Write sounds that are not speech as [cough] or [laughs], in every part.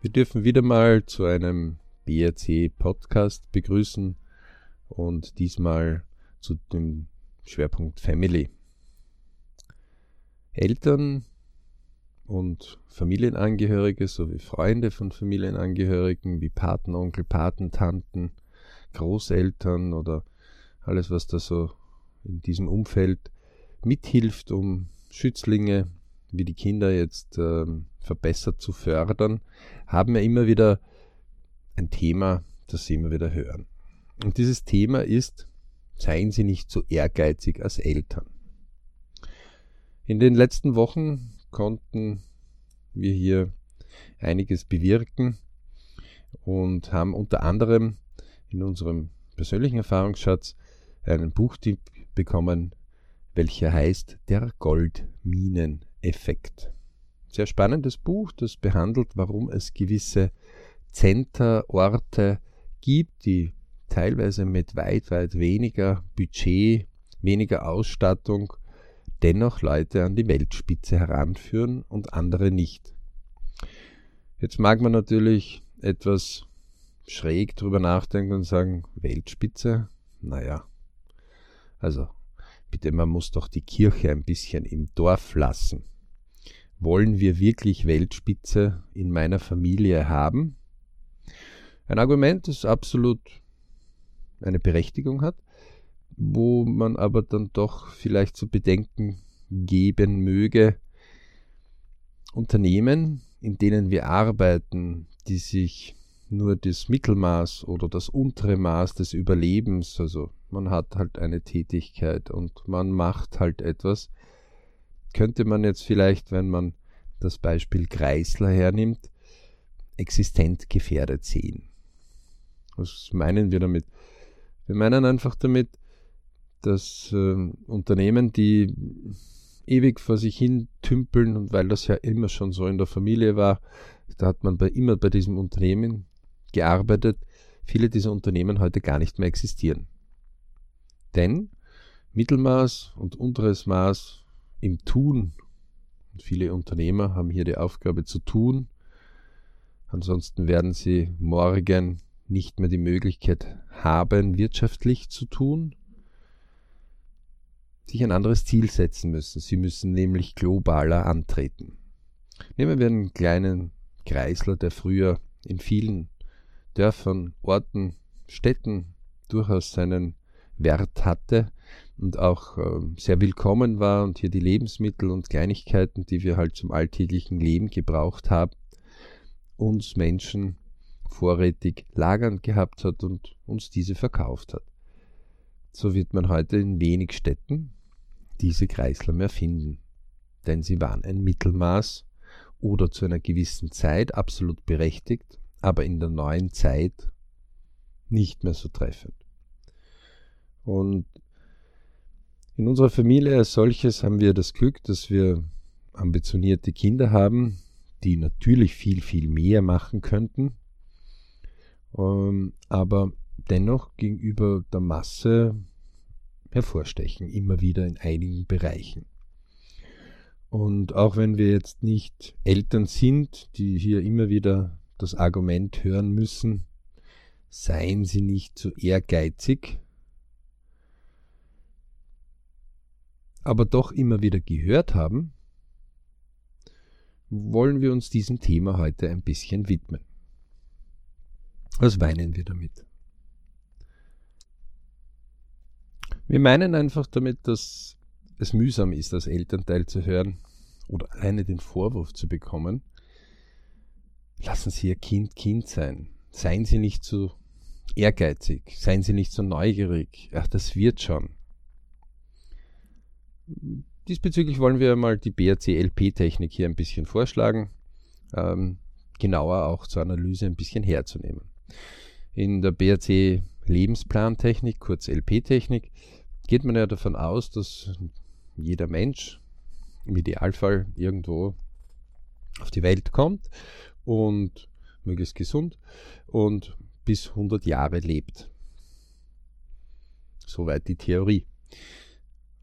Wir dürfen wieder mal zu einem BRC Podcast begrüßen und diesmal zu dem Schwerpunkt Family. Eltern und Familienangehörige sowie Freunde von Familienangehörigen wie Patenonkel, Patentanten, Großeltern oder alles, was da so in diesem Umfeld mithilft, um Schützlinge wie die Kinder jetzt ähm, verbessert zu fördern, haben wir immer wieder ein Thema, das Sie immer wieder hören. Und dieses Thema ist, seien Sie nicht so ehrgeizig als Eltern. In den letzten Wochen konnten wir hier einiges bewirken und haben unter anderem in unserem persönlichen Erfahrungsschatz einen Buchtipp bekommen, welcher heißt Der Goldmineneffekt sehr spannendes Buch, das behandelt, warum es gewisse Centerorte gibt, die teilweise mit weit, weit weniger Budget, weniger Ausstattung dennoch Leute an die Weltspitze heranführen und andere nicht. Jetzt mag man natürlich etwas schräg drüber nachdenken und sagen, Weltspitze? Naja, also bitte, man muss doch die Kirche ein bisschen im Dorf lassen wollen wir wirklich Weltspitze in meiner Familie haben? Ein Argument, das absolut eine Berechtigung hat, wo man aber dann doch vielleicht zu bedenken geben möge, Unternehmen, in denen wir arbeiten, die sich nur das Mittelmaß oder das untere Maß des Überlebens, also man hat halt eine Tätigkeit und man macht halt etwas, könnte man jetzt vielleicht, wenn man das Beispiel Kreisler hernimmt, existent gefährdet sehen. Was meinen wir damit? Wir meinen einfach damit, dass äh, Unternehmen, die ewig vor sich hin tümpeln und weil das ja immer schon so in der Familie war, da hat man bei, immer bei diesem Unternehmen gearbeitet, viele dieser Unternehmen heute gar nicht mehr existieren. Denn Mittelmaß und unteres Maß im Tun. Viele Unternehmer haben hier die Aufgabe zu tun. Ansonsten werden sie morgen nicht mehr die Möglichkeit haben, wirtschaftlich zu tun, sich ein anderes Ziel setzen müssen. Sie müssen nämlich globaler antreten. Nehmen wir einen kleinen Kreisler, der früher in vielen Dörfern, Orten, Städten durchaus seinen Wert hatte und auch äh, sehr willkommen war und hier die Lebensmittel und Kleinigkeiten, die wir halt zum alltäglichen Leben gebraucht haben, uns Menschen vorrätig lagern gehabt hat und uns diese verkauft hat. So wird man heute in wenig Städten diese Kreisler mehr finden, denn sie waren ein Mittelmaß oder zu einer gewissen Zeit absolut berechtigt, aber in der neuen Zeit nicht mehr so treffend. Und in unserer Familie als solches haben wir das Glück, dass wir ambitionierte Kinder haben, die natürlich viel, viel mehr machen könnten, ähm, aber dennoch gegenüber der Masse hervorstechen, immer wieder in einigen Bereichen. Und auch wenn wir jetzt nicht Eltern sind, die hier immer wieder das Argument hören müssen, seien sie nicht zu so ehrgeizig, aber doch immer wieder gehört haben, wollen wir uns diesem Thema heute ein bisschen widmen. Was weinen wir damit? Wir meinen einfach damit, dass es mühsam ist, als Elternteil zu hören oder alleine den Vorwurf zu bekommen, lassen Sie Ihr Kind Kind sein. Seien Sie nicht so ehrgeizig, seien Sie nicht so neugierig. Ach, das wird schon. Diesbezüglich wollen wir mal die BRC-LP-Technik hier ein bisschen vorschlagen, ähm, genauer auch zur Analyse ein bisschen herzunehmen. In der BRC Lebensplantechnik, kurz LP-Technik, geht man ja davon aus, dass jeder Mensch im Idealfall irgendwo auf die Welt kommt und möglichst gesund und bis 100 Jahre lebt. Soweit die Theorie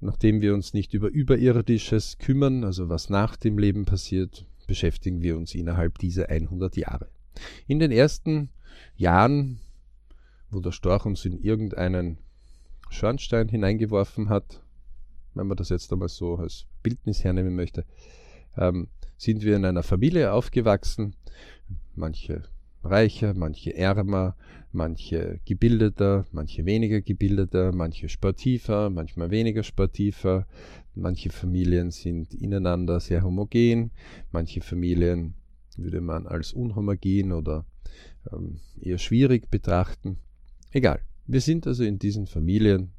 nachdem wir uns nicht über Überirdisches kümmern, also was nach dem Leben passiert, beschäftigen wir uns innerhalb dieser 100 Jahre. In den ersten Jahren, wo der Storch uns in irgendeinen Schornstein hineingeworfen hat, wenn man das jetzt einmal so als Bildnis hernehmen möchte, ähm, sind wir in einer Familie aufgewachsen, manche reicher, manche ärmer, manche gebildeter, manche weniger gebildeter, manche sportiver, manchmal weniger sportiver. Manche Familien sind ineinander sehr homogen, manche Familien würde man als unhomogen oder ähm, eher schwierig betrachten. Egal, wir sind also in diesen Familien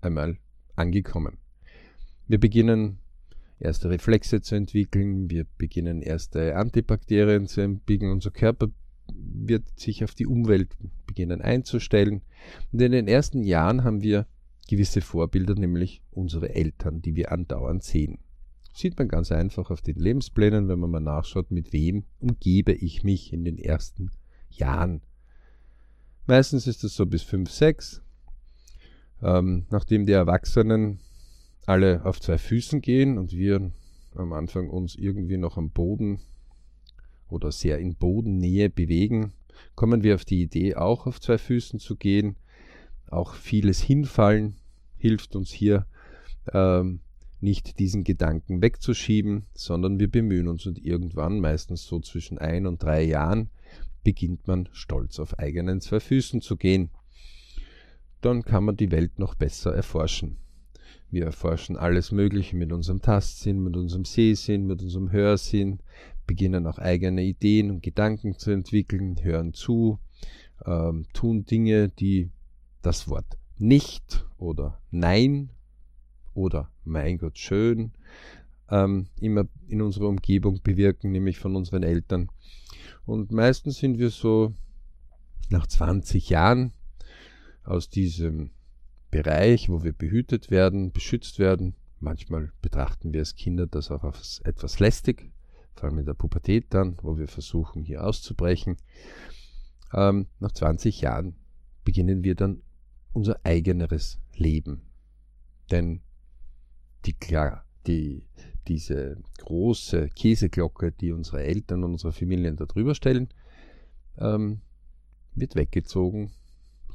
einmal angekommen. Wir beginnen erste Reflexe zu entwickeln, wir beginnen erste Antibakterien zu entwickeln, unser Körper wird sich auf die Umwelt beginnen einzustellen. Und in den ersten Jahren haben wir gewisse Vorbilder, nämlich unsere Eltern, die wir andauernd sehen. Sieht man ganz einfach auf den Lebensplänen, wenn man mal nachschaut, mit wem umgebe ich mich in den ersten Jahren. Meistens ist es so bis 5, 6. Ähm, nachdem die Erwachsenen alle auf zwei Füßen gehen und wir am Anfang uns irgendwie noch am Boden oder sehr in Bodennähe bewegen, kommen wir auf die Idee, auch auf zwei Füßen zu gehen. Auch vieles Hinfallen hilft uns hier ähm, nicht diesen Gedanken wegzuschieben, sondern wir bemühen uns und irgendwann, meistens so zwischen ein und drei Jahren, beginnt man stolz auf eigenen zwei Füßen zu gehen. Dann kann man die Welt noch besser erforschen. Wir erforschen alles Mögliche mit unserem Tastsinn, mit unserem Sehsinn, mit unserem Hörsinn, beginnen auch eigene Ideen und Gedanken zu entwickeln, hören zu, ähm, tun Dinge, die das Wort nicht oder nein oder mein Gott schön ähm, immer in unserer Umgebung bewirken, nämlich von unseren Eltern. Und meistens sind wir so nach 20 Jahren aus diesem Bereich, wo wir behütet werden, beschützt werden. Manchmal betrachten wir als Kinder das auch als etwas lästig, vor allem in der Pubertät dann, wo wir versuchen, hier auszubrechen. Ähm, nach 20 Jahren beginnen wir dann unser eigeneres Leben. Denn die, klar, die, diese große Käseglocke, die unsere Eltern und unsere Familien da drüber stellen, ähm, wird weggezogen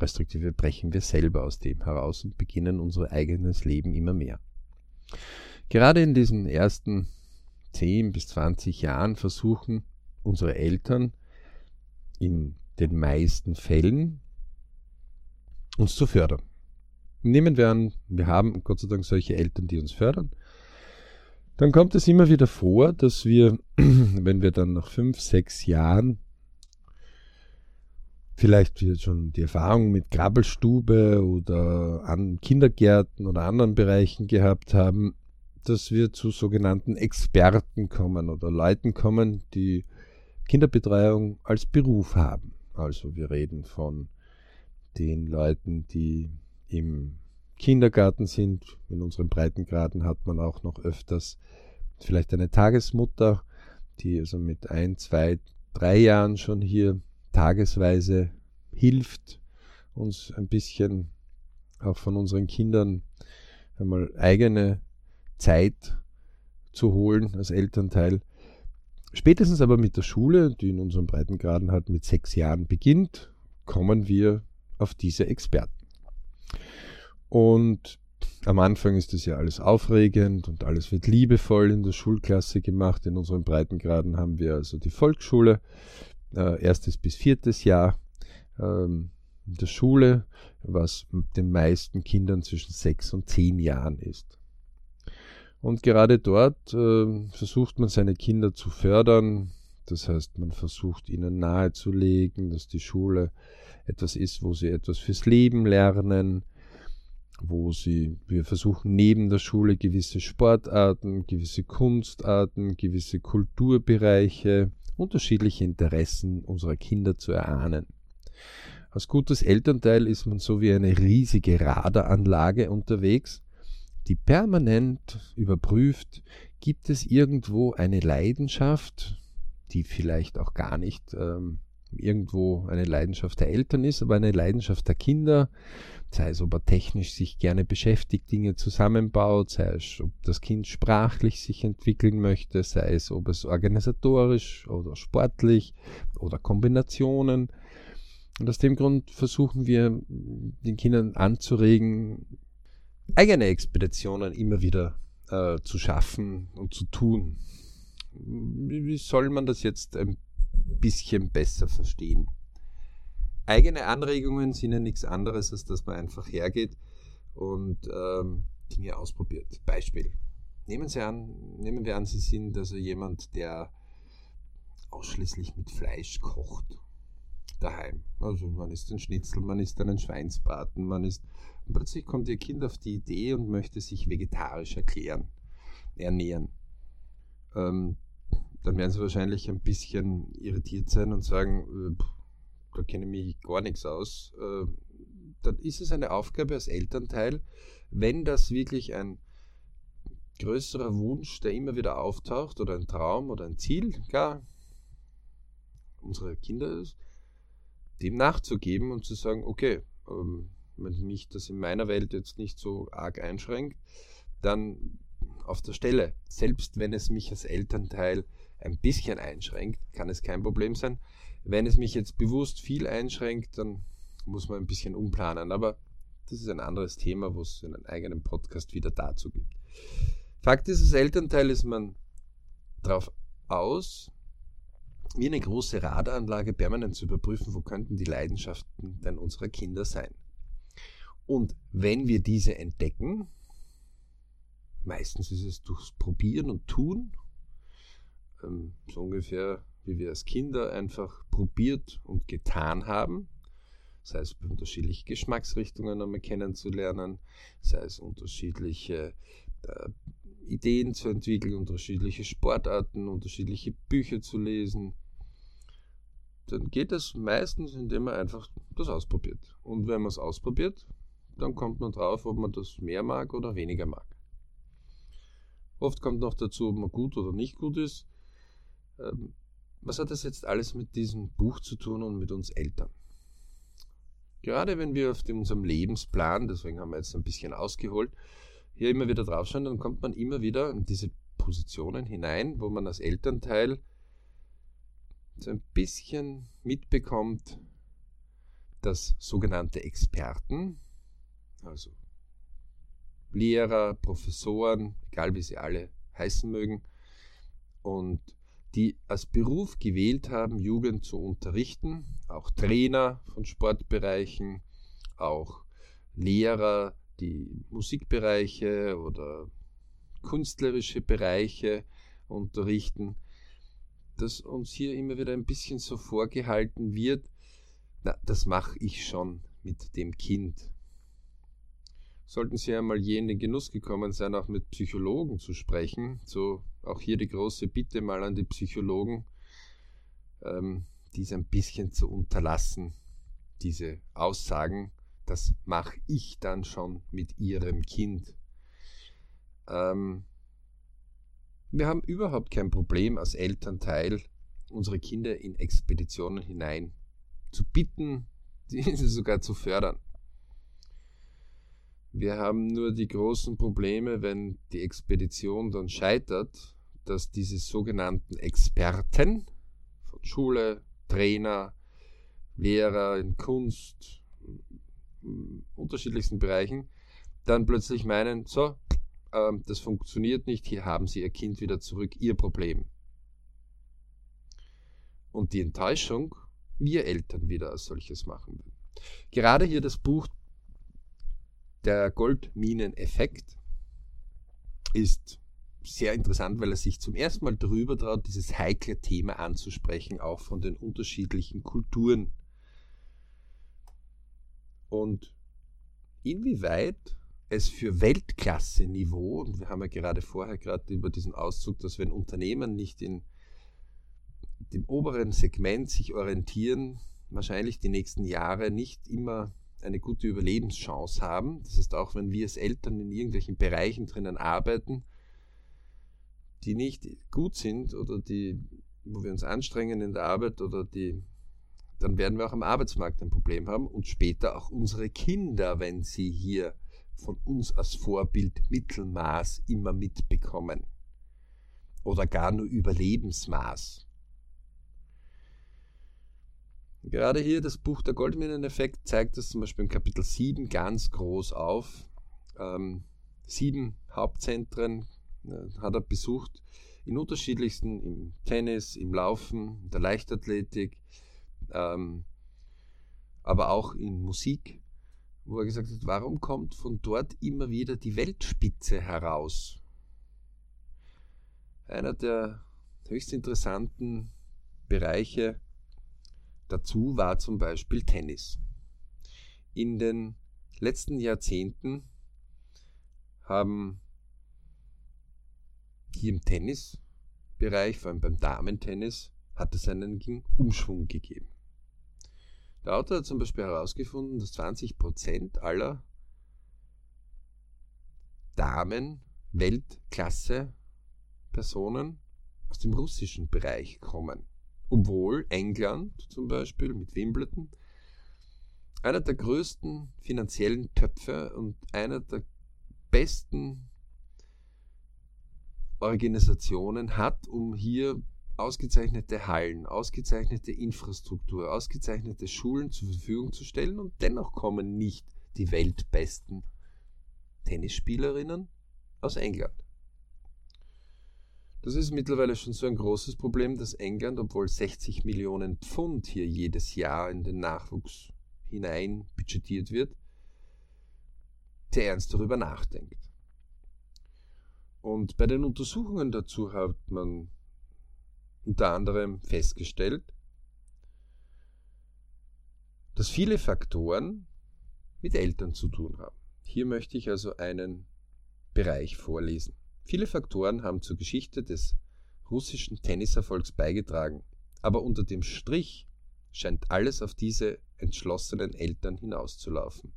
respektive brechen wir selber aus dem heraus und beginnen unser eigenes Leben immer mehr. Gerade in diesen ersten 10 bis 20 Jahren versuchen unsere Eltern in den meisten Fällen uns zu fördern. Nehmen wir an, wir haben Gott sei Dank solche Eltern, die uns fördern. Dann kommt es immer wieder vor, dass wir, [clears throat] wenn wir dann nach fünf, sechs Jahren vielleicht schon die Erfahrung mit Krabbelstube oder an Kindergärten oder anderen Bereichen gehabt haben, dass wir zu sogenannten Experten kommen oder Leuten kommen, die Kinderbetreuung als Beruf haben. Also wir reden von den Leuten, die im Kindergarten sind. In unseren Breitengraden hat man auch noch öfters vielleicht eine Tagesmutter, die also mit ein, zwei, drei Jahren schon hier tagesweise hilft, uns ein bisschen auch von unseren Kindern einmal eigene Zeit zu holen als Elternteil. Spätestens aber mit der Schule, die in unserem Breitengraden halt mit sechs Jahren beginnt, kommen wir auf diese Experten. Und am Anfang ist das ja alles aufregend und alles wird liebevoll in der Schulklasse gemacht. In unseren Breitengraden haben wir also die Volksschule, äh, erstes bis viertes Jahr ähm, in der Schule, was den meisten Kindern zwischen sechs und zehn Jahren ist. Und gerade dort äh, versucht man seine Kinder zu fördern. Das heißt, man versucht ihnen nahezulegen, dass die Schule etwas ist, wo sie etwas fürs Leben lernen, wo sie, wir versuchen neben der Schule gewisse Sportarten, gewisse Kunstarten, gewisse Kulturbereiche unterschiedliche Interessen unserer Kinder zu erahnen. Als gutes Elternteil ist man so wie eine riesige Radaranlage unterwegs, die permanent überprüft, gibt es irgendwo eine Leidenschaft, die vielleicht auch gar nicht ähm, irgendwo eine Leidenschaft der Eltern ist, aber eine Leidenschaft der Kinder, sei es, ob er technisch sich gerne beschäftigt, Dinge zusammenbaut, sei es, ob das Kind sprachlich sich entwickeln möchte, sei es, ob es organisatorisch oder sportlich oder Kombinationen. Und aus dem Grund versuchen wir den Kindern anzuregen, eigene Expeditionen immer wieder äh, zu schaffen und zu tun. Wie soll man das jetzt ein bisschen besser verstehen? Eigene Anregungen sind ja nichts anderes, als dass man einfach hergeht und ähm, Dinge ausprobiert. Beispiel. Nehmen, Sie an, nehmen wir an, Sie sind also jemand, der ausschließlich mit Fleisch kocht daheim. Also man isst einen Schnitzel, man isst einen Schweinsbraten, man isst. Und plötzlich kommt Ihr Kind auf die Idee und möchte sich vegetarisch erklären, ernähren. Ähm, dann werden Sie wahrscheinlich ein bisschen irritiert sein und sagen, äh, da kenne ich mich gar nichts aus. Äh, dann ist es eine Aufgabe als Elternteil, wenn das wirklich ein größerer Wunsch, der immer wieder auftaucht, oder ein Traum oder ein Ziel, gar unserer Kinder ist, dem nachzugeben und zu sagen, okay, ähm, wenn mich das in meiner Welt jetzt nicht so arg einschränkt, dann auf der Stelle. Selbst wenn es mich als Elternteil ein bisschen einschränkt, kann es kein Problem sein. Wenn es mich jetzt bewusst viel einschränkt, dann muss man ein bisschen umplanen. Aber das ist ein anderes Thema, wo es einen eigenen Podcast wieder dazu gibt. Fakt ist, als Elternteil ist man darauf aus, wie eine große Radaranlage permanent zu überprüfen, wo könnten die Leidenschaften denn unserer Kinder sein. Und wenn wir diese entdecken, meistens ist es durchs Probieren und Tun, ähm, so ungefähr wie wir als Kinder einfach probiert und getan haben, sei es unterschiedliche Geschmacksrichtungen einmal kennenzulernen, sei es unterschiedliche äh, Ideen zu entwickeln, unterschiedliche Sportarten, unterschiedliche Bücher zu lesen, dann geht es meistens, indem man einfach das ausprobiert. Und wenn man es ausprobiert, dann kommt man drauf, ob man das mehr mag oder weniger mag. Oft kommt noch dazu, ob man gut oder nicht gut ist. Ähm, was hat das jetzt alles mit diesem Buch zu tun und mit uns Eltern? Gerade wenn wir auf unserem Lebensplan, deswegen haben wir jetzt ein bisschen ausgeholt, hier immer wieder draufschauen, dann kommt man immer wieder in diese Positionen hinein, wo man als Elternteil so ein bisschen mitbekommt, dass sogenannte Experten, also Lehrer, Professoren, egal wie sie alle heißen mögen, und die als Beruf gewählt haben, Jugend zu unterrichten, auch Trainer von Sportbereichen, auch Lehrer, die Musikbereiche oder künstlerische Bereiche unterrichten, dass uns hier immer wieder ein bisschen so vorgehalten wird, na, das mache ich schon mit dem Kind. Sollten Sie einmal je in den Genuss gekommen sein, auch mit Psychologen zu sprechen, so auch hier die große Bitte mal an die Psychologen, ähm, dies ein bisschen zu unterlassen, diese Aussagen, das mache ich dann schon mit Ihrem Kind. Ähm, wir haben überhaupt kein Problem als Elternteil, unsere Kinder in Expeditionen hinein zu bitten, [laughs] diese sogar zu fördern. Wir haben nur die großen Probleme, wenn die Expedition dann scheitert, dass diese sogenannten Experten von Schule, Trainer, Lehrer in Kunst, unterschiedlichsten Bereichen, dann plötzlich meinen, so, ähm, das funktioniert nicht, hier haben Sie Ihr Kind wieder zurück, Ihr Problem. Und die Enttäuschung, wir Eltern wieder als solches machen. Gerade hier das Buch Der Goldmineneffekt ist sehr interessant, weil er sich zum ersten Mal darüber traut, dieses heikle Thema anzusprechen, auch von den unterschiedlichen Kulturen. Und inwieweit es für Weltklasse-Niveau, und wir haben ja gerade vorher gerade über diesen Auszug, dass wenn Unternehmen nicht in dem oberen Segment sich orientieren, wahrscheinlich die nächsten Jahre nicht immer eine gute Überlebenschance haben. Das heißt, auch wenn wir als Eltern in irgendwelchen Bereichen drinnen arbeiten, die nicht gut sind oder die, wo wir uns anstrengen in der Arbeit oder die dann werden wir auch am Arbeitsmarkt ein Problem haben und später auch unsere Kinder, wenn sie hier von uns als Vorbild Mittelmaß immer mitbekommen. Oder gar nur Überlebensmaß. Gerade hier das Buch Der Goldmineneffekt zeigt das zum Beispiel im Kapitel 7 ganz groß auf. Ähm, sieben Hauptzentren äh, hat er besucht, in unterschiedlichsten, im Tennis, im Laufen, in der Leichtathletik, ähm, aber auch in Musik, wo er gesagt hat, warum kommt von dort immer wieder die Weltspitze heraus? Einer der höchst interessanten Bereiche dazu war zum Beispiel Tennis. In den letzten Jahrzehnten haben hier im Tennisbereich, vor allem beim Damentennis, hat es einen Umschwung gegeben. Der Autor hat zum Beispiel herausgefunden, dass 20% aller Damen Weltklasse Personen aus dem russischen Bereich kommen. Obwohl England zum Beispiel mit Wimbledon einer der größten finanziellen Töpfe und einer der besten Organisationen hat, um hier ausgezeichnete Hallen, ausgezeichnete Infrastruktur, ausgezeichnete Schulen zur Verfügung zu stellen und dennoch kommen nicht die weltbesten Tennisspielerinnen aus England. Das ist mittlerweile schon so ein großes Problem, dass England, obwohl 60 Millionen Pfund hier jedes Jahr in den Nachwuchs hinein budgetiert wird, sehr ernst darüber nachdenkt. Und bei den Untersuchungen dazu hat man unter anderem festgestellt, dass viele Faktoren mit Eltern zu tun haben. Hier möchte ich also einen Bereich vorlesen. Viele Faktoren haben zur Geschichte des russischen Tenniserfolgs beigetragen, aber unter dem Strich scheint alles auf diese entschlossenen Eltern hinauszulaufen.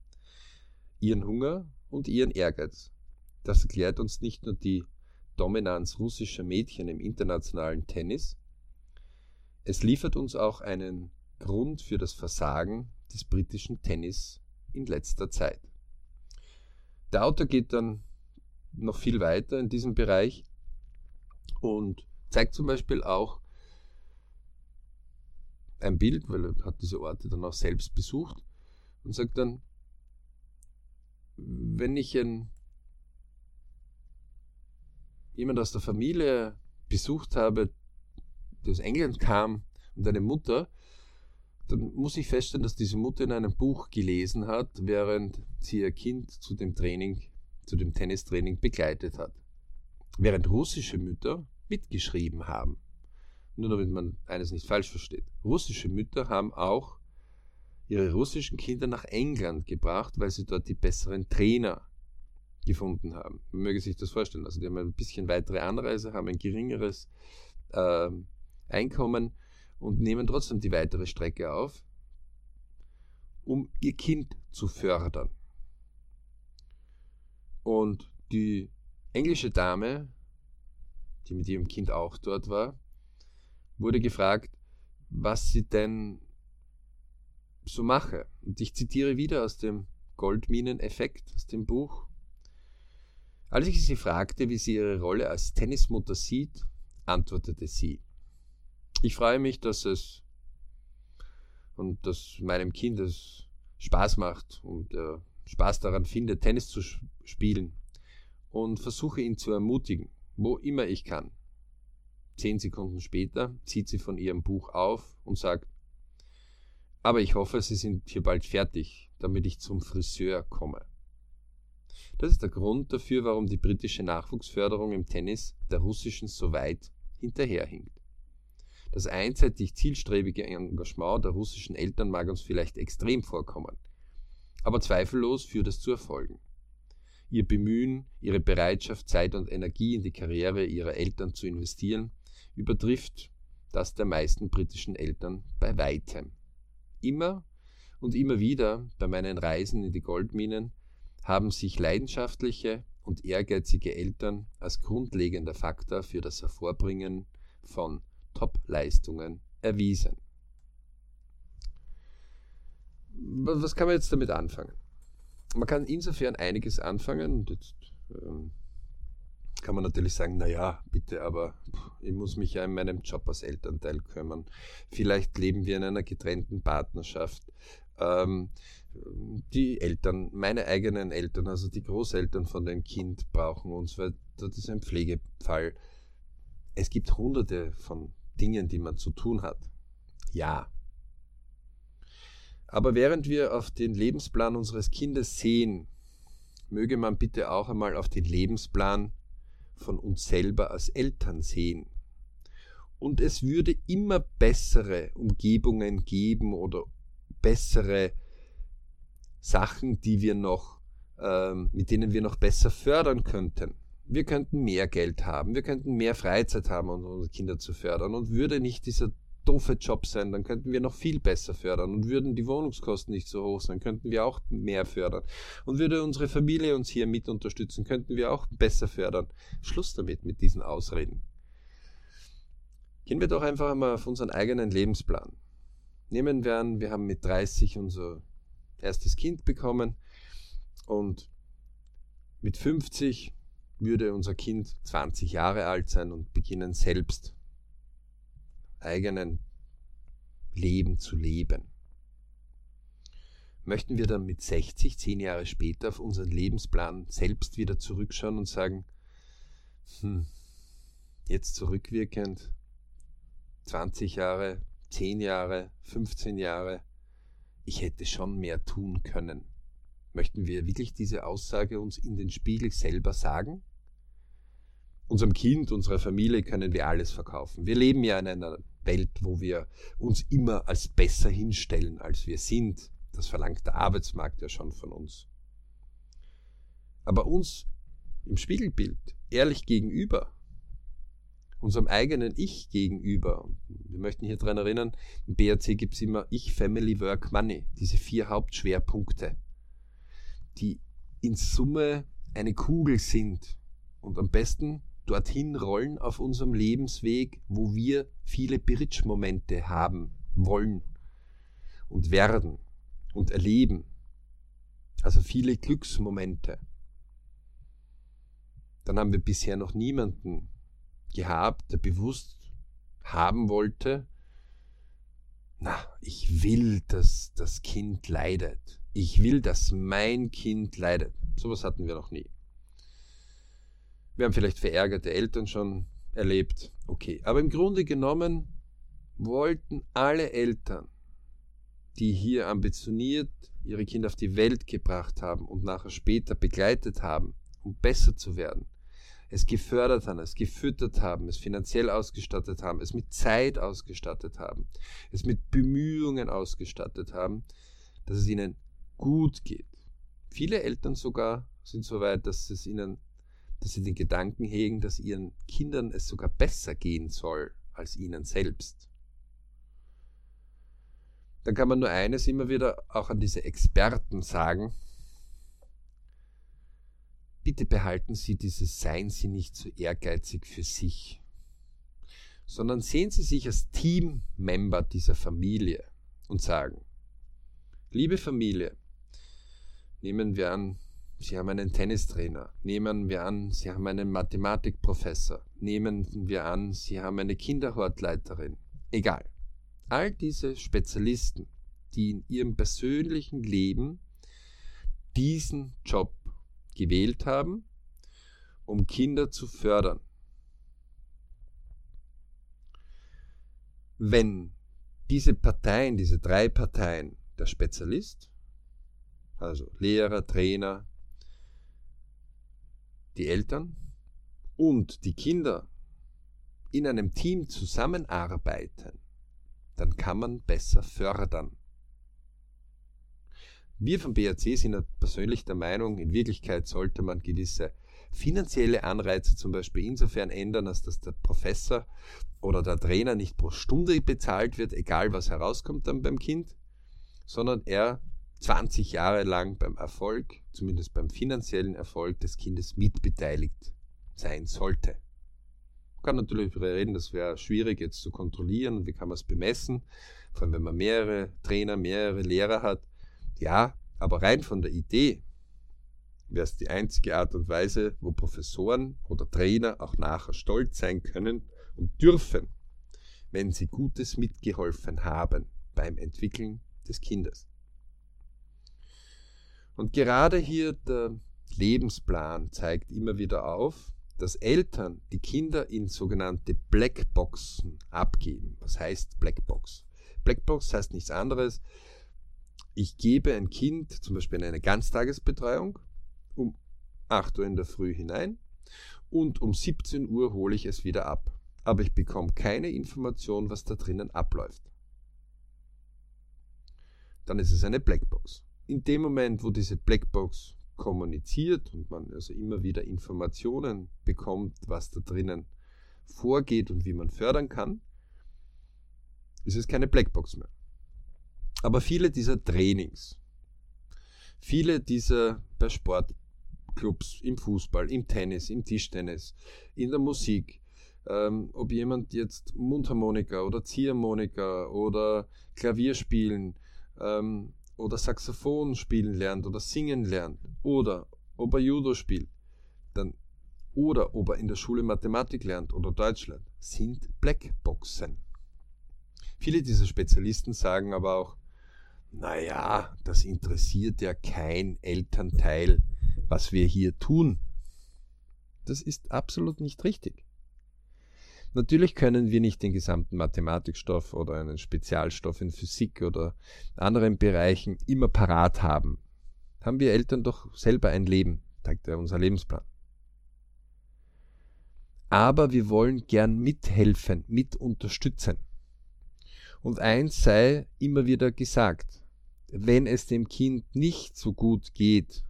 Ihren Hunger und ihren Ehrgeiz. Das erklärt uns nicht nur die Dominanz russischer Mädchen im internationalen Tennis, es liefert uns auch einen Grund für das Versagen des britischen Tennis in letzter Zeit. Der Autor geht dann noch viel weiter in diesem Bereich und zeigt zum Beispiel auch ein Bild, weil er hat diese Orte dann auch selbst besucht und sagt dann, wenn ich ein, jemand aus der Familie besucht habe, der aus England kam und eine Mutter, dann muss ich feststellen, dass diese Mutter in einem Buch gelesen hat, während sie ihr Kind zu dem Training, zu dem Tennistraining begleitet hat. Während russische Mütter mitgeschrieben haben. Nur damit man eines nicht falsch versteht. Russische Mütter haben auch ihre russischen Kinder nach England gebracht, weil sie dort die besseren Trainer gefunden haben. Man möge sich das vorstellen. Also die haben ein bisschen weitere Anreise, haben ein geringeres äh, Einkommen und nehmen trotzdem die weitere Strecke auf, um ihr Kind zu fördern. Und die englische Dame, die mit ihrem Kind auch dort war, wurde gefragt, was sie denn so mache. Und ich zitiere wieder aus dem Goldmineneffekt, aus dem Buch. Als ich sie fragte, wie sie ihre Rolle als Tennismutter sieht, antwortete sie, ich freue mich, dass es und dass meinem Kind es Spaß macht und er Spaß daran findet, Tennis zu spielen und versuche ihn zu ermutigen, wo immer ich kann. Zehn Sekunden später zieht sie von ihrem Buch auf und sagt, aber ich hoffe, Sie sind hier bald fertig, damit ich zum Friseur komme. Das ist der Grund dafür, warum die britische Nachwuchsförderung im Tennis der russischen so weit hinterherhinkt. Das einseitig zielstrebige Engagement der russischen Eltern mag uns vielleicht extrem vorkommen, aber zweifellos führt es zu Erfolgen. Ihr Bemühen, ihre Bereitschaft, Zeit und Energie in die Karriere ihrer Eltern zu investieren, übertrifft das der meisten britischen Eltern bei weitem. Immer und immer wieder bei meinen Reisen in die Goldminen haben sich leidenschaftliche und ehrgeizige Eltern als grundlegender Faktor für das Hervorbringen von Top-Leistungen erwiesen. Was kann man jetzt damit anfangen? Man kann insofern einiges anfangen. Und jetzt, ähm, kann man natürlich sagen, naja, bitte, aber ich muss mich ja in meinem Job als Elternteil kümmern. Vielleicht leben wir in einer getrennten Partnerschaft. Ähm, die Eltern, meine eigenen Eltern, also die Großeltern von dem Kind brauchen uns, weil das ist ein Pflegefall. Es gibt hunderte von Dingen, die man zu tun hat. Ja. Aber während wir auf den Lebensplan unseres Kindes sehen, möge man bitte auch einmal auf den Lebensplan von uns selber als Eltern sehen. Und es würde immer bessere Umgebungen geben oder bessere Sachen, die wir noch, ähm, mit denen wir noch besser fördern könnten. Wir könnten mehr Geld haben, wir könnten mehr Freizeit haben, um unsere Kinder zu fördern. Und würde nicht dieser doofe Job sein, dann könnten wir noch viel besser fördern. Und würden die Wohnungskosten nicht so hoch sein, könnten wir auch mehr fördern. Und würde unsere Familie uns hier mit unterstützen, könnten wir auch besser fördern. Schluss damit, mit diesen Ausreden. Gehen wir doch einfach einmal auf unseren eigenen Lebensplan. Nehmen wir an, wir haben mit 30 unser erstes Kind bekommen und mit 50 würde unser Kind 20 Jahre alt sein und beginnen selbst eigenen Leben zu leben. Möchten wir dann mit 60, 10 Jahre später auf unseren Lebensplan selbst wieder zurückschauen und sagen, hm, jetzt zurückwirkend 20 Jahre, 10 Jahre, 15 Jahre, ich hätte schon mehr tun können. Möchten wir wirklich diese Aussage uns in den Spiegel selber sagen? Unserem Kind, unserer Familie können wir alles verkaufen. Wir leben ja in einer Welt, wo wir uns immer als besser hinstellen, als wir sind. Das verlangt der Arbeitsmarkt ja schon von uns. Aber uns im Spiegelbild ehrlich gegenüber, unserem eigenen Ich gegenüber, wir möchten hier daran erinnern, im BRC gibt es immer Ich, Family, Work, Money, diese vier Hauptschwerpunkte, die in Summe eine Kugel sind und am besten dorthin rollen auf unserem Lebensweg, wo wir viele Bridge-Momente haben wollen und werden und erleben. Also viele Glücksmomente. Dann haben wir bisher noch niemanden gehabt, der bewusst haben wollte, na, ich will, dass das Kind leidet. Ich will, dass mein Kind leidet. Sowas hatten wir noch nie. Wir haben vielleicht verärgerte Eltern schon erlebt. Okay, aber im Grunde genommen wollten alle Eltern, die hier ambitioniert ihre Kinder auf die Welt gebracht haben und nachher später begleitet haben, um besser zu werden, es gefördert haben, es gefüttert haben, es finanziell ausgestattet haben, es mit Zeit ausgestattet haben, es mit Bemühungen ausgestattet haben, dass es ihnen gut geht. Viele Eltern sogar sind so weit, dass es ihnen dass sie den Gedanken hegen, dass ihren Kindern es sogar besser gehen soll als ihnen selbst. Dann kann man nur eines immer wieder auch an diese Experten sagen. Bitte behalten Sie dieses Seien Sie nicht zu so ehrgeizig für sich, sondern sehen Sie sich als Teammember dieser Familie und sagen, liebe Familie, nehmen wir an, Sie haben einen Tennistrainer. Nehmen wir an, Sie haben einen Mathematikprofessor. Nehmen wir an, Sie haben eine Kinderhortleiterin. Egal. All diese Spezialisten, die in ihrem persönlichen Leben diesen Job gewählt haben, um Kinder zu fördern. Wenn diese Parteien, diese drei Parteien, der Spezialist, also Lehrer, Trainer, die Eltern und die Kinder in einem Team zusammenarbeiten, dann kann man besser fördern. Wir vom BRC sind persönlich der Meinung, in Wirklichkeit sollte man gewisse finanzielle Anreize zum Beispiel insofern ändern, als dass der Professor oder der Trainer nicht pro Stunde bezahlt wird, egal was herauskommt dann beim Kind, sondern er 20 Jahre lang beim Erfolg, zumindest beim finanziellen Erfolg des Kindes mitbeteiligt sein sollte. Man kann natürlich darüber reden, das wäre schwierig jetzt zu kontrollieren wie kann man es bemessen, vor allem wenn man mehrere Trainer, mehrere Lehrer hat. Ja, aber rein von der Idee wäre es die einzige Art und Weise, wo Professoren oder Trainer auch nachher stolz sein können und dürfen, wenn sie Gutes mitgeholfen haben beim Entwickeln des Kindes. Und gerade hier der Lebensplan zeigt immer wieder auf, dass Eltern die Kinder in sogenannte Blackboxen abgeben. Was heißt Blackbox? Blackbox heißt nichts anderes. Ich gebe ein Kind zum Beispiel in eine Ganztagesbetreuung um 8 Uhr in der Früh hinein und um 17 Uhr hole ich es wieder ab. Aber ich bekomme keine Information, was da drinnen abläuft. Dann ist es eine Blackbox. In dem Moment, wo diese Blackbox kommuniziert und man also immer wieder Informationen bekommt, was da drinnen vorgeht und wie man fördern kann, ist es keine Blackbox mehr. Aber viele dieser Trainings, viele dieser bei Sportclubs, im Fußball, im Tennis, im Tischtennis, in der Musik, ähm, ob jemand jetzt Mundharmonika oder Ziehharmonika oder Klavier spielen ähm, oder Saxophon spielen lernt oder singen lernt oder ob er Judo spielt, dann oder ob er in der Schule Mathematik lernt oder Deutsch lernt, sind Blackboxen. Viele dieser Spezialisten sagen aber auch, naja, das interessiert ja kein Elternteil, was wir hier tun. Das ist absolut nicht richtig. Natürlich können wir nicht den gesamten Mathematikstoff oder einen Spezialstoff in Physik oder anderen Bereichen immer parat haben. Haben wir Eltern doch selber ein Leben, sagt er unser Lebensplan. Aber wir wollen gern mithelfen, mit unterstützen. Und eins sei immer wieder gesagt, wenn es dem Kind nicht so gut geht,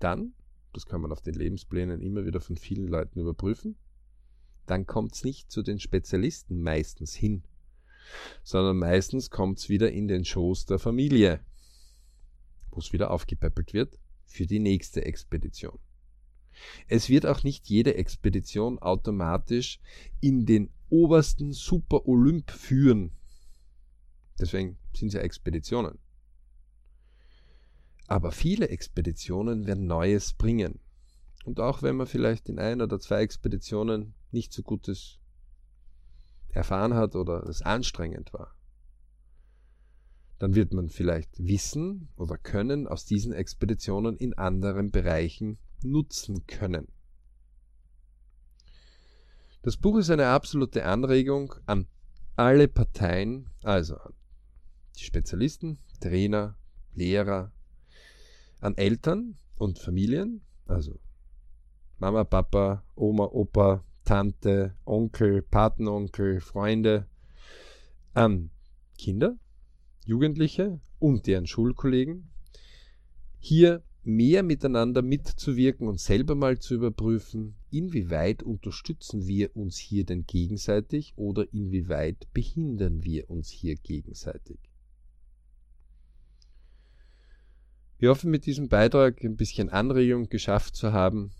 dann, das kann man auf den Lebensplänen immer wieder von vielen Leuten überprüfen, dann kommt es nicht zu den Spezialisten meistens hin, sondern meistens kommt es wieder in den Schoß der Familie, wo es wieder aufgepäppelt wird für die nächste Expedition. Es wird auch nicht jede Expedition automatisch in den obersten Super Olymp führen. Deswegen sind es ja Expeditionen. Aber viele Expeditionen werden Neues bringen. Und auch wenn man vielleicht in ein oder zwei Expeditionen nicht so Gutes erfahren hat oder es anstrengend war, dann wird man vielleicht wissen oder können aus diesen Expeditionen in anderen Bereichen nutzen können. Das Buch ist eine absolute Anregung an alle Parteien, also an die Spezialisten, Trainer, Lehrer, an Eltern und Familien, also Mama, Papa, Oma, Opa, Tante, Onkel, Patenonkel, Freunde, an Kinder, Jugendliche und deren Schulkollegen, hier mehr miteinander mitzuwirken und selber mal zu überprüfen, inwieweit unterstützen wir uns hier denn gegenseitig oder inwieweit behindern wir uns hier gegenseitig. Wir hoffen mit diesem Beitrag ein bisschen Anregung geschafft zu haben,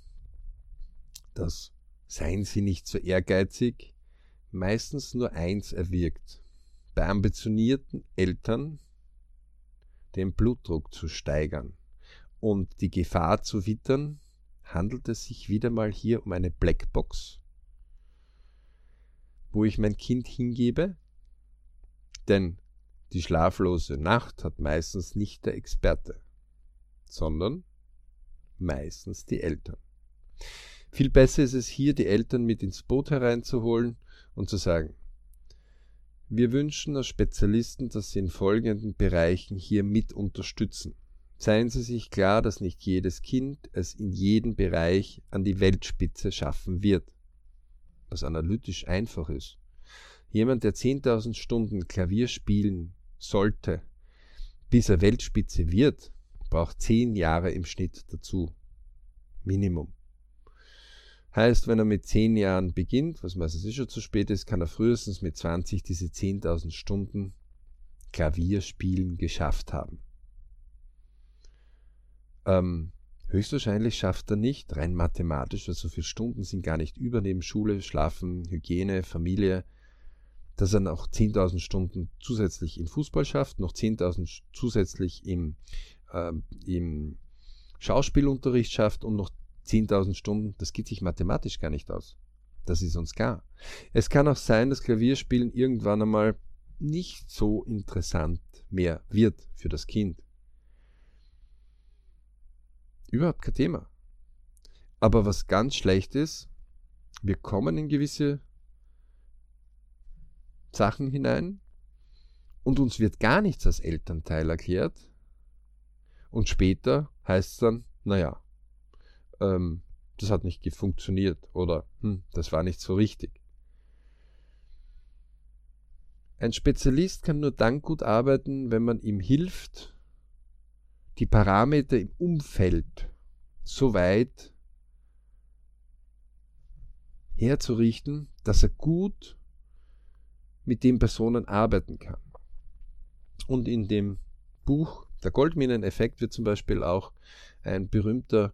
dass seien Sie nicht so ehrgeizig, meistens nur eins erwirkt, bei ambitionierten Eltern den Blutdruck zu steigern und die Gefahr zu wittern, handelt es sich wieder mal hier um eine Blackbox, wo ich mein Kind hingebe, denn die schlaflose Nacht hat meistens nicht der Experte, sondern meistens die Eltern. Viel besser ist es hier, die Eltern mit ins Boot hereinzuholen und zu sagen, wir wünschen als Spezialisten, dass Sie in folgenden Bereichen hier mit unterstützen. Seien Sie sich klar, dass nicht jedes Kind es in jedem Bereich an die Weltspitze schaffen wird, was analytisch einfach ist. Jemand, der 10.000 Stunden Klavier spielen sollte, bis er Weltspitze wird, braucht 10 Jahre im Schnitt dazu. Minimum. Heißt, wenn er mit 10 Jahren beginnt, was meistens eh schon zu spät ist, kann er frühestens mit 20 diese 10.000 Stunden Klavierspielen geschafft haben. Ähm, höchstwahrscheinlich schafft er nicht, rein mathematisch, weil so viele Stunden sind gar nicht über neben Schule, Schlafen, Hygiene, Familie. dass er noch 10.000 Stunden zusätzlich in Fußball schafft, noch 10.000 zusätzlich im, äh, im Schauspielunterricht schafft und noch 10.000 Stunden, das geht sich mathematisch gar nicht aus. Das ist uns klar. Es kann auch sein, dass Klavierspielen irgendwann einmal nicht so interessant mehr wird für das Kind. Überhaupt kein Thema. Aber was ganz schlecht ist, wir kommen in gewisse Sachen hinein und uns wird gar nichts als Elternteil erklärt. Und später heißt es dann, naja, ähm, das hat nicht funktioniert oder hm, das war nicht so richtig. Ein Spezialist kann nur dann gut arbeiten, wenn man ihm hilft, die Parameter im Umfeld so weit herzurichten, dass er gut mit den Personen arbeiten kann. Und in dem Buch Der Goldmineneffekt wird zum Beispiel auch ein berühmter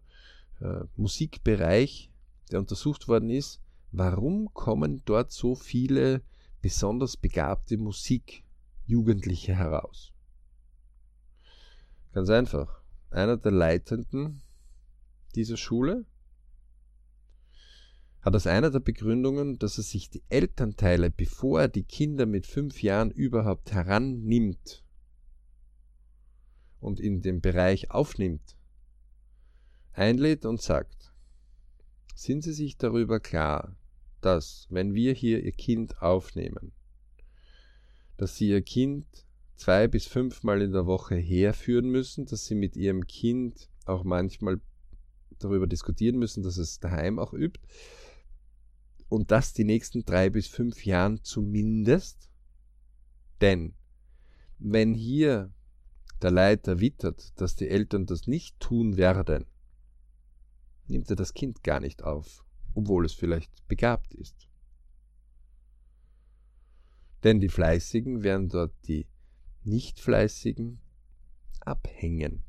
äh, Musikbereich, der untersucht worden ist, warum kommen dort so viele besonders begabte Musikjugendliche heraus? Ganz einfach. Einer der Leitenden dieser Schule hat als einer der Begründungen, dass er sich die Elternteile, bevor er die Kinder mit fünf Jahren überhaupt herannimmt und in den Bereich aufnimmt, einlädt und sagt, sind Sie sich darüber klar, dass, wenn wir hier Ihr Kind aufnehmen, dass Sie Ihr Kind zwei bis fünfmal in der Woche herführen müssen, dass Sie mit Ihrem Kind auch manchmal darüber diskutieren müssen, dass es daheim auch übt, und das die nächsten drei bis fünf Jahren zumindest. Denn wenn hier der Leiter wittert, dass die Eltern das nicht tun werden, nimmt er das Kind gar nicht auf, obwohl es vielleicht begabt ist. Denn die Fleißigen werden dort die Nicht-Fleißigen abhängen.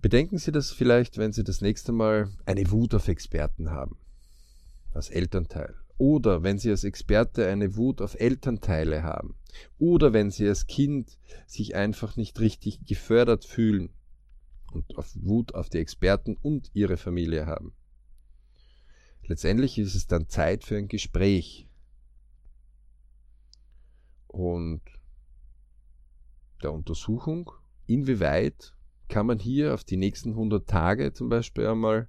Bedenken Sie das vielleicht, wenn Sie das nächste Mal eine Wut auf Experten haben, als Elternteil. Oder wenn Sie als Experte eine Wut auf Elternteile haben. Oder wenn Sie als Kind sich einfach nicht richtig gefördert fühlen und auf Wut auf die Experten und ihre Familie haben. Letztendlich ist es dann Zeit für ein Gespräch. Und der Untersuchung, inwieweit kann man hier auf die nächsten 100 Tage zum Beispiel einmal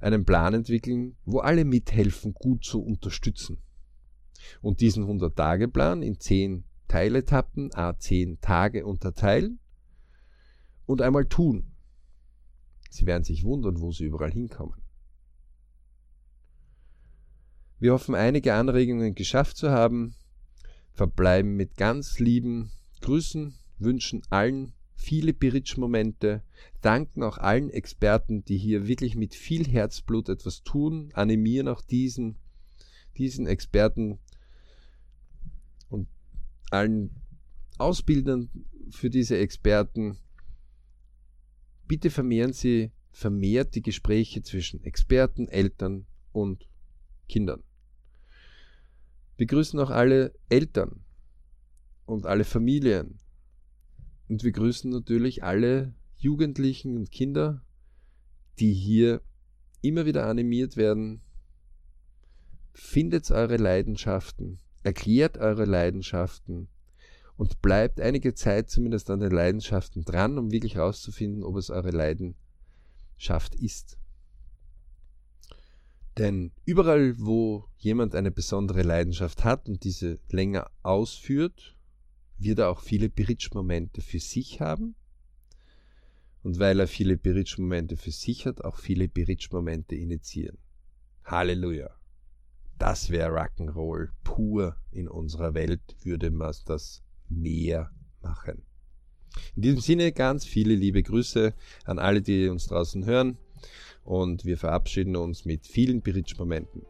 einen Plan entwickeln, wo alle mithelfen, gut zu unterstützen. Und diesen 100-Tage-Plan in 10 Teiletappen, a 10 Tage unterteilen und einmal tun. Sie werden sich wundern, wo sie überall hinkommen. Wir hoffen, einige Anregungen geschafft zu haben, verbleiben mit ganz lieben Grüßen, wünschen allen viele Biritsch-Momente, danken auch allen Experten, die hier wirklich mit viel Herzblut etwas tun, animieren auch diesen, diesen Experten und allen Ausbildern für diese Experten. Bitte vermehren Sie vermehrt die Gespräche zwischen Experten, Eltern und Kindern. Wir grüßen auch alle Eltern und alle Familien, und wir grüßen natürlich alle Jugendlichen und Kinder, die hier immer wieder animiert werden. Findet eure Leidenschaften, erklärt eure Leidenschaften und bleibt einige Zeit zumindest an den Leidenschaften dran, um wirklich herauszufinden, ob es eure Leidenschaft ist. Denn überall, wo jemand eine besondere Leidenschaft hat und diese länger ausführt, wird er auch viele Bridge-Momente für sich haben. Und weil er viele Bridge-Momente für sich hat, auch viele Bridge-Momente initiieren. Halleluja. Das wäre Rock'n'Roll pur in unserer Welt, würde man das mehr machen. In diesem Sinne ganz viele liebe Grüße an alle, die uns draußen hören und wir verabschieden uns mit vielen Bridge-Momenten.